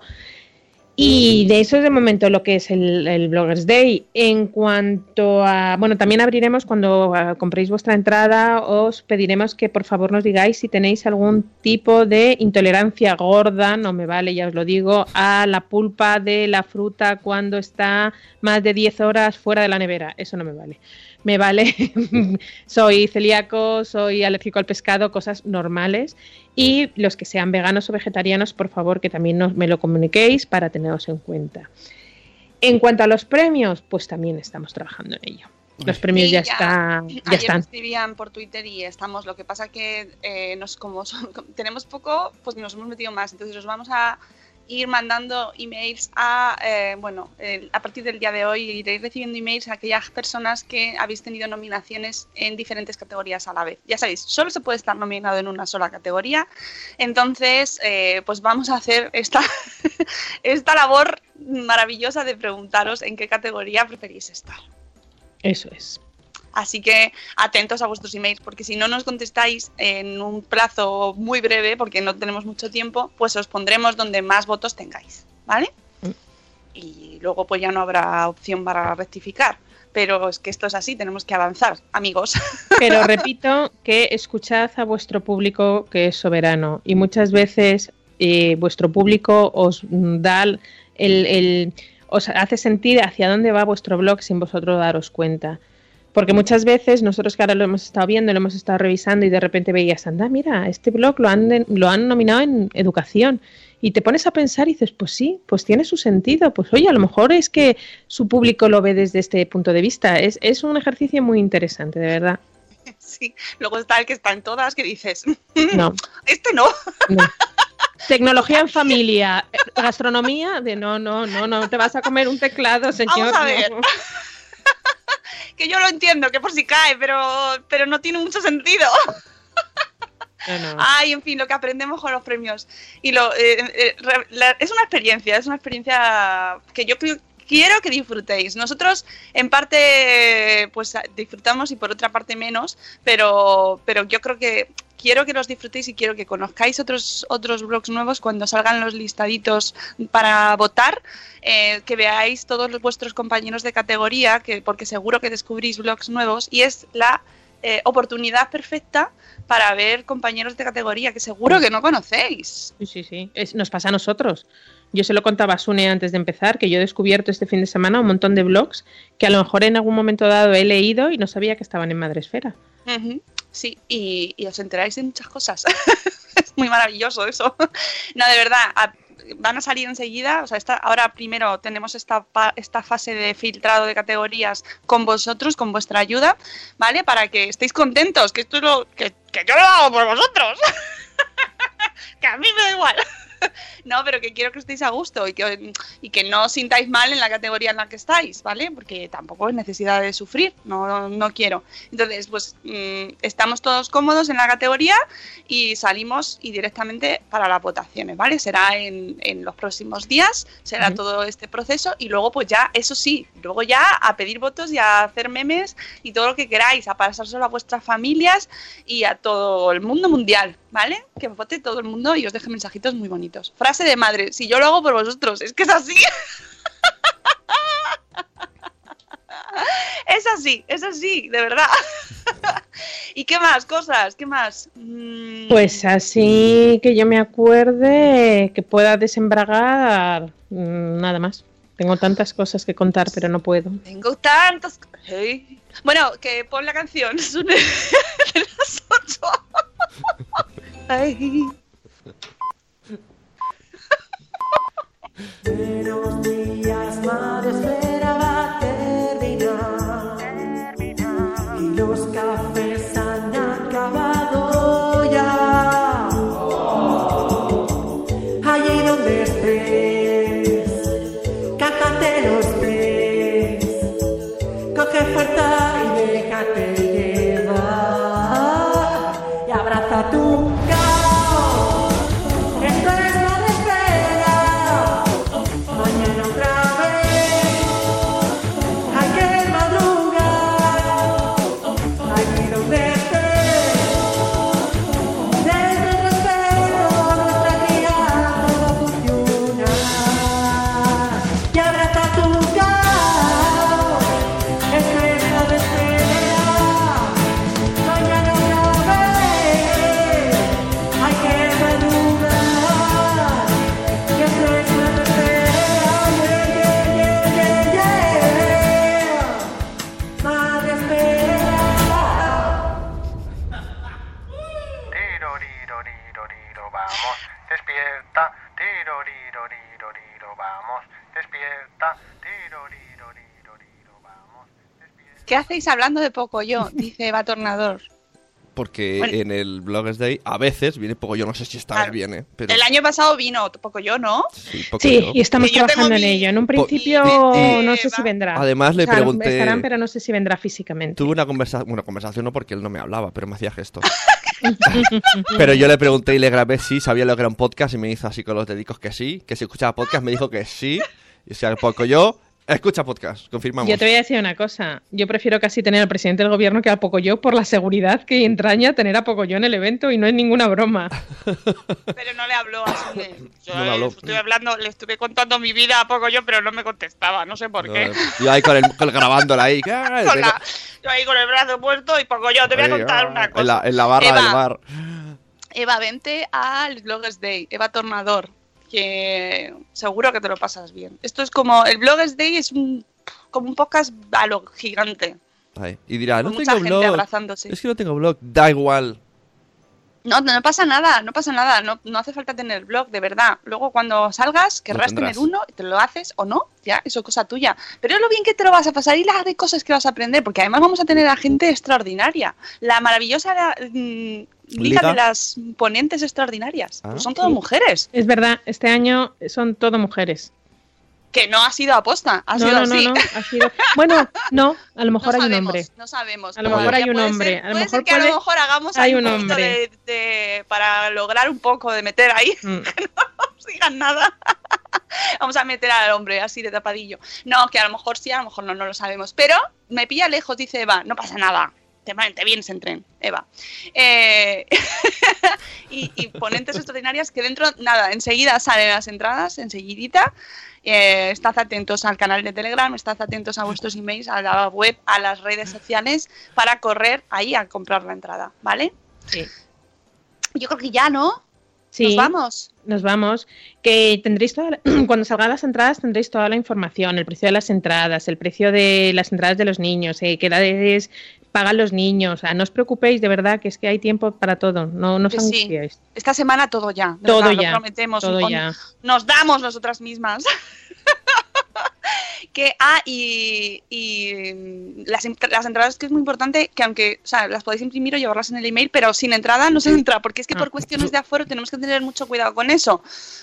Y de eso es de momento lo que es el, el Bloggers Day. En cuanto a, bueno, también abriremos cuando ah, compréis vuestra entrada, os pediremos que por favor nos digáis si tenéis algún tipo de intolerancia gorda, no me vale, ya os lo digo, a la pulpa de la fruta cuando está más de 10 horas fuera de la nevera. Eso no me vale. Me vale, soy celíaco, soy alérgico al pescado, cosas normales. Y los que sean veganos o vegetarianos, por favor, que también nos, me lo comuniquéis para teneros en cuenta. En cuanto a los premios, pues también estamos trabajando en ello. Los premios Sí, ya, ya. están, ya Ayer me están. escribían por Twitter y estamos. Lo que pasa que eh, nos, como son- tenemos poco, pues nos hemos metido más. Entonces os vamos a ir mandando emails a, eh, bueno, a partir del día de hoy iréis recibiendo emails a aquellas personas que habéis tenido nominaciones en diferentes categorías a la vez. Ya sabéis, solo se puede estar nominado en una sola categoría. Entonces, eh, pues vamos a hacer esta, esta labor maravillosa de preguntaros en qué categoría preferís estar. Eso es. Así que atentos a vuestros emails, porque si no nos contestáis en un plazo muy breve, porque no tenemos mucho tiempo, pues os pondremos donde más votos tengáis, ¿vale? Mm. Y luego pues ya no habrá opción para rectificar. Pero es que esto es así, tenemos que avanzar, amigos. Pero repito que escuchad a vuestro público que es soberano y muchas veces eh, vuestro público os da el, el- os hace sentir hacia dónde va vuestro blog sin vosotros daros cuenta. Porque muchas veces nosotros que ahora lo hemos estado viendo, lo hemos estado revisando y de repente veías, anda, mira, este blog lo han, de- lo han nominado en educación. Y te pones a pensar y dices, pues sí, pues tiene su sentido. Pues oye, a lo mejor es que su público lo ve desde este punto de vista. Es, es un ejercicio muy interesante, de verdad. sí. Luego está el que está en todas, que dices, No, este no. no. Tecnología en familia, gastronomía, de no, no, no, no te vas a comer un teclado, señor. Vamos a ver. no. Que yo lo entiendo, que por si cae, pero, pero no tiene mucho sentido. No, no. Ay, en fin, lo que aprendemos con los premios. Y lo, eh, eh, la- es una experiencia, es una experiencia que yo creo- quiero que disfrutéis. Nosotros, en parte, pues disfrutamos y por otra parte menos, pero, pero yo creo que quiero que los disfrutéis y quiero que conozcáis otros, otros blogs nuevos cuando salgan los listaditos para votar, eh, que veáis todos los vuestros compañeros de categoría, que, porque seguro que descubrís blogs nuevos y es la eh, oportunidad perfecta para ver compañeros de categoría que seguro que no conocéis. Sí, sí, sí. Es- nos pasa a nosotros. Yo se lo contaba a Sune antes de empezar, que yo he descubierto este fin de semana un montón de blogs que a lo mejor en algún momento dado he leído y no sabía que estaban en Madresfera. Ujú, Sí, y, os enteráis de muchas cosas. es muy maravilloso eso. No, de verdad, van a salir enseguida. O sea, esta- ahora primero tenemos esta, esta fase de filtrado de categorías con vosotros, con vuestra ayuda, ¿vale? Para que estéis contentos, que esto es lo que, que yo lo hago por vosotros. que a mí me da igual. No, pero que quiero que estéis a gusto y que, y que no os sintáis mal en la categoría en la que estáis, ¿vale? Porque tampoco es necesidad de sufrir, no, no quiero. Entonces, pues mm, estamos todos cómodos en la categoría y salimos y directamente para las votaciones, ¿vale? Será en, en los próximos días, será todo este proceso y luego pues ya, eso sí, luego ya a pedir votos y a hacer memes y todo lo que queráis, a pasárselo a vuestras familias y a todo el mundo mundial, ¿vale? Que vote todo el mundo y os deje mensajitos muy bonitos. Frase de madre, si yo lo hago por vosotros, es que es así. es así, es así, de verdad. ¿Y qué más cosas? ¿Qué más? Mm, Pues así que yo me acuerde que pueda desembragar, mm, nada más. Tengo tantas cosas que contar, pero no puedo. Tengo tantas. Hey. Bueno, que pon la canción. Son de las 8. Ay. Buenos días, madre espera va a terminar. Y los cafés ¿Qué hacéis hablando de poco yo? Dice Eva Tornador. Porque Bueno. en el Bloggers Day a veces viene poco yo, no sé si esta vez Claro. viene, pero El año pasado vino poco yo, ¿no? sí, poco Sí, y estamos trabajando en mi- ello. En un principio no sé si vendrá. Además le O sea, pregunté- Estarán, pero no sé si vendrá físicamente. Tuve una, conversa una conversación, no porque él no me hablaba, pero me hacía gestos. pero yo le pregunté y le grabé si sabía lo que era un podcast y me hizo así con los dedicos que sí, que si escuchaba podcast me dijo que sí. Y si poco yo, escucha podcast, confirmamos. Yo te voy a decir una cosa. Yo prefiero casi tener al presidente del gobierno que a Pocoyo por la seguridad que entraña tener a Pocoyo en el evento y no es ninguna broma. Pero no le habló así de. Yo No le habló. le estuve hablando, le estuve contando mi vida a poco yo, pero no me contestaba, no sé por qué. Yo ahí con el, con el grabándola ahí. ¡ah! Con la- yo ahí con el brazo puesto y poco yo, te voy a contar ah, una cosa. En la, en la barra Eva, del bar. Eva, vente al Bloggers Day, Eva Tornador, que seguro que te lo pasas bien. Esto es como, el Bloggers Day es un, como un podcast a lo gigante. Ahí. Y dirá, Con no mucha tengo gente blog. abrazándose. Es que no tengo blog. Da igual. No, no pasa nada, no pasa nada, no, no hace falta tener blog, de verdad. Luego cuando salgas querrás tener uno, te lo haces o no, ya, eso es cosa tuya. Pero es lo bien que te lo vas a pasar y la de cosas que vas a aprender, porque además vamos a tener a gente extraordinaria. La maravillosa mm, liga, Liga. de las ponentes extraordinarias. Ah. Pues son todas mujeres, Es verdad, este año son todo mujeres. que no ha sido aposta, ha no, sido no, no, así. no, ha sido... Bueno, no, a lo No mejor hay un sabemos, hombre. no sabemos. A lo mejor hay un puede hombre, ser- a lo puede mejor ser que a lo mejor hagamos hay un un hombre. de, de- para lograr un poco de meter ahí Mm. nos digan nada. Vamos a meter al hombre así de tapadillo. No, que a lo mejor sí, a lo mejor no, no lo sabemos. Pero me pilla lejos, dice Eva. No pasa nada. Te, te vienes en tren, Eva. Eh, y, y ponentes extraordinarias que dentro, nada, enseguida salen las entradas, enseguidita. Eh, estad atentos al canal de Telegram, estad atentos a vuestros emails, a la web, a las redes sociales para correr ahí a comprar la entrada, ¿vale? Sí. Yo creo que ya, ¿no? Sí. Nos vamos. Nos vamos. Que tendréis toda la- cuando salgan las entradas tendréis toda la información, el precio de las entradas, el precio de las entradas de los niños, eh, qué edades pagan los niños. O sea, no os preocupéis, de verdad, que es que hay tiempo para todo. No, no os sí. angustiéis. Esta semana todo ya. de Todo verdad, lo ya, prometemos. todo ya. Nos damos nosotras mismas. que, ah, y, y las, ent- las entradas que es muy importante, que aunque, o sea, las podéis imprimir o llevarlas en el email, pero sin entrada no se entra, porque es que Ah. por cuestiones de aforo tenemos que tener mucho cuidado con eso,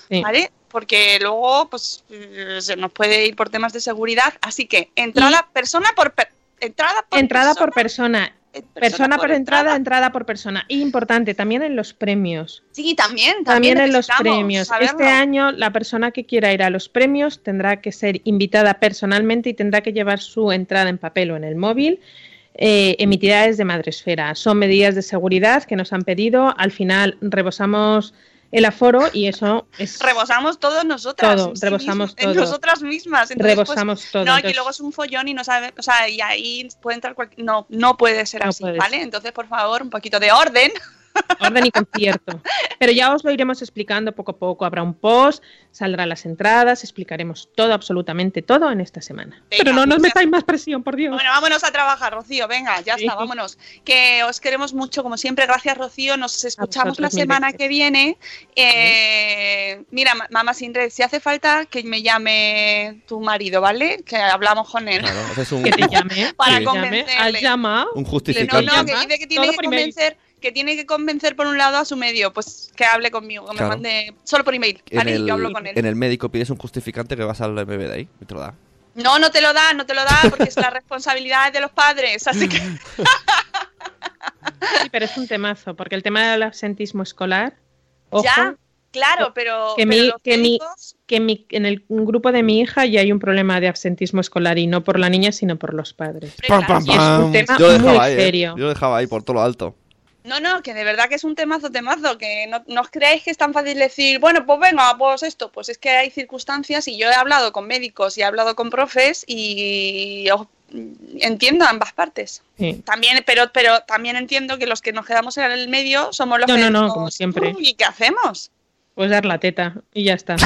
Sí. ¿vale? Porque luego, pues, eh, se nos puede ir por temas de seguridad, así que entrada persona por per- entrada por Entrada por persona, persona. eh, Persona por entrada, entrada por persona. Y importante, también en los premios. Sí, también, También también, en los premios. saberlo. Este año la persona que quiera ir a los premios tendrá que ser invitada personalmente y tendrá que llevar su entrada en papel o en el móvil. eh, emitida desde Madresfera. Son medidas de seguridad que nos han pedido. Al final rebosamos el aforo y eso es Rebosamos todos nosotras. Todo, sí rebosamos mismos, En todo. nosotras mismas. Entonces, pues, Rebosamos todo, No, y luego es un follón y no sabe, o sea, y ahí puede entrar cualquier... No, no puede ser No así, ¿vale? Entonces, por favor, un poquito de orden. Orden y concierto. Pero ya os lo iremos explicando poco a poco. Habrá un post, saldrán las entradas, explicaremos todo, absolutamente todo en esta semana. Pero no nos metáis más presión, por Dios. Bueno, vámonos a trabajar, Rocío. Venga, ya Sí. está, vámonos. Que os queremos mucho, como siempre. Gracias, Rocío. Nos escuchamos la semana veces. que viene. Eh, mira, ma- mamá sin red, si hace falta que me llame tu marido, ¿vale? Que hablamos con él. Claro, haces un, Que te llame, Para Sí. convencerle. Has llamado. un No, justificante. no, que dice que tiene Todo que email. Que tiene que convencer por un lado a su medio, pues que hable conmigo, que Claro. me mande solo por email, ¿vale? Y el, yo hablo con él. en el médico pides un justificante que vas al MB de ahí y te lo da. No, no te lo da, no te lo da, porque es la responsabilidad de los padres, así que Sí, pero es un temazo, porque el tema del absentismo escolar, ojo, ya, claro, pero, que, pero mi, los que, mi, que mi- en el grupo de mi hija ya hay un problema de absentismo escolar y no por la niña, sino por los padres. Pam, pam, Y es un tema Yo lo muy ¿eh? serio. Yo lo dejaba ahí por todo lo alto. No, no, que de verdad que es un temazo, temazo, que no, no os creáis que es tan fácil decir, bueno, pues venga, pues esto, pues es que hay circunstancias y yo he hablado con médicos y he hablado con profes y os- entiendo ambas partes. Sí. También, pero, pero también entiendo que los que nos quedamos en el medio somos los No, que no, no, decimos, como siempre. "Uy, ¿Y qué hacemos? Pues dar la teta y ya está.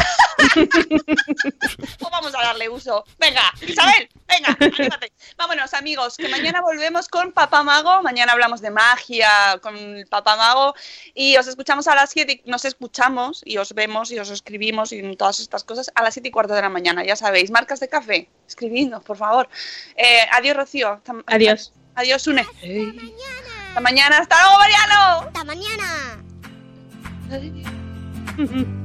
Pues vamos a darle uso. Venga, Isabel, venga, anímate. Vámonos, amigos, que mañana volvemos con Papá Mago. Mañana hablamos de magia con el Papá Mago. Y os escuchamos a las 7. y- Nos escuchamos y os vemos y os escribimos y todas estas cosas a las 7 y cuarto de la mañana. Ya sabéis, marcas de café. Escribidnos, por favor. Eh, adiós, Rocío. Hasta- Adiós. Adiós, Une. Hasta mañana. Hasta luego, Mariano. Hasta mañana.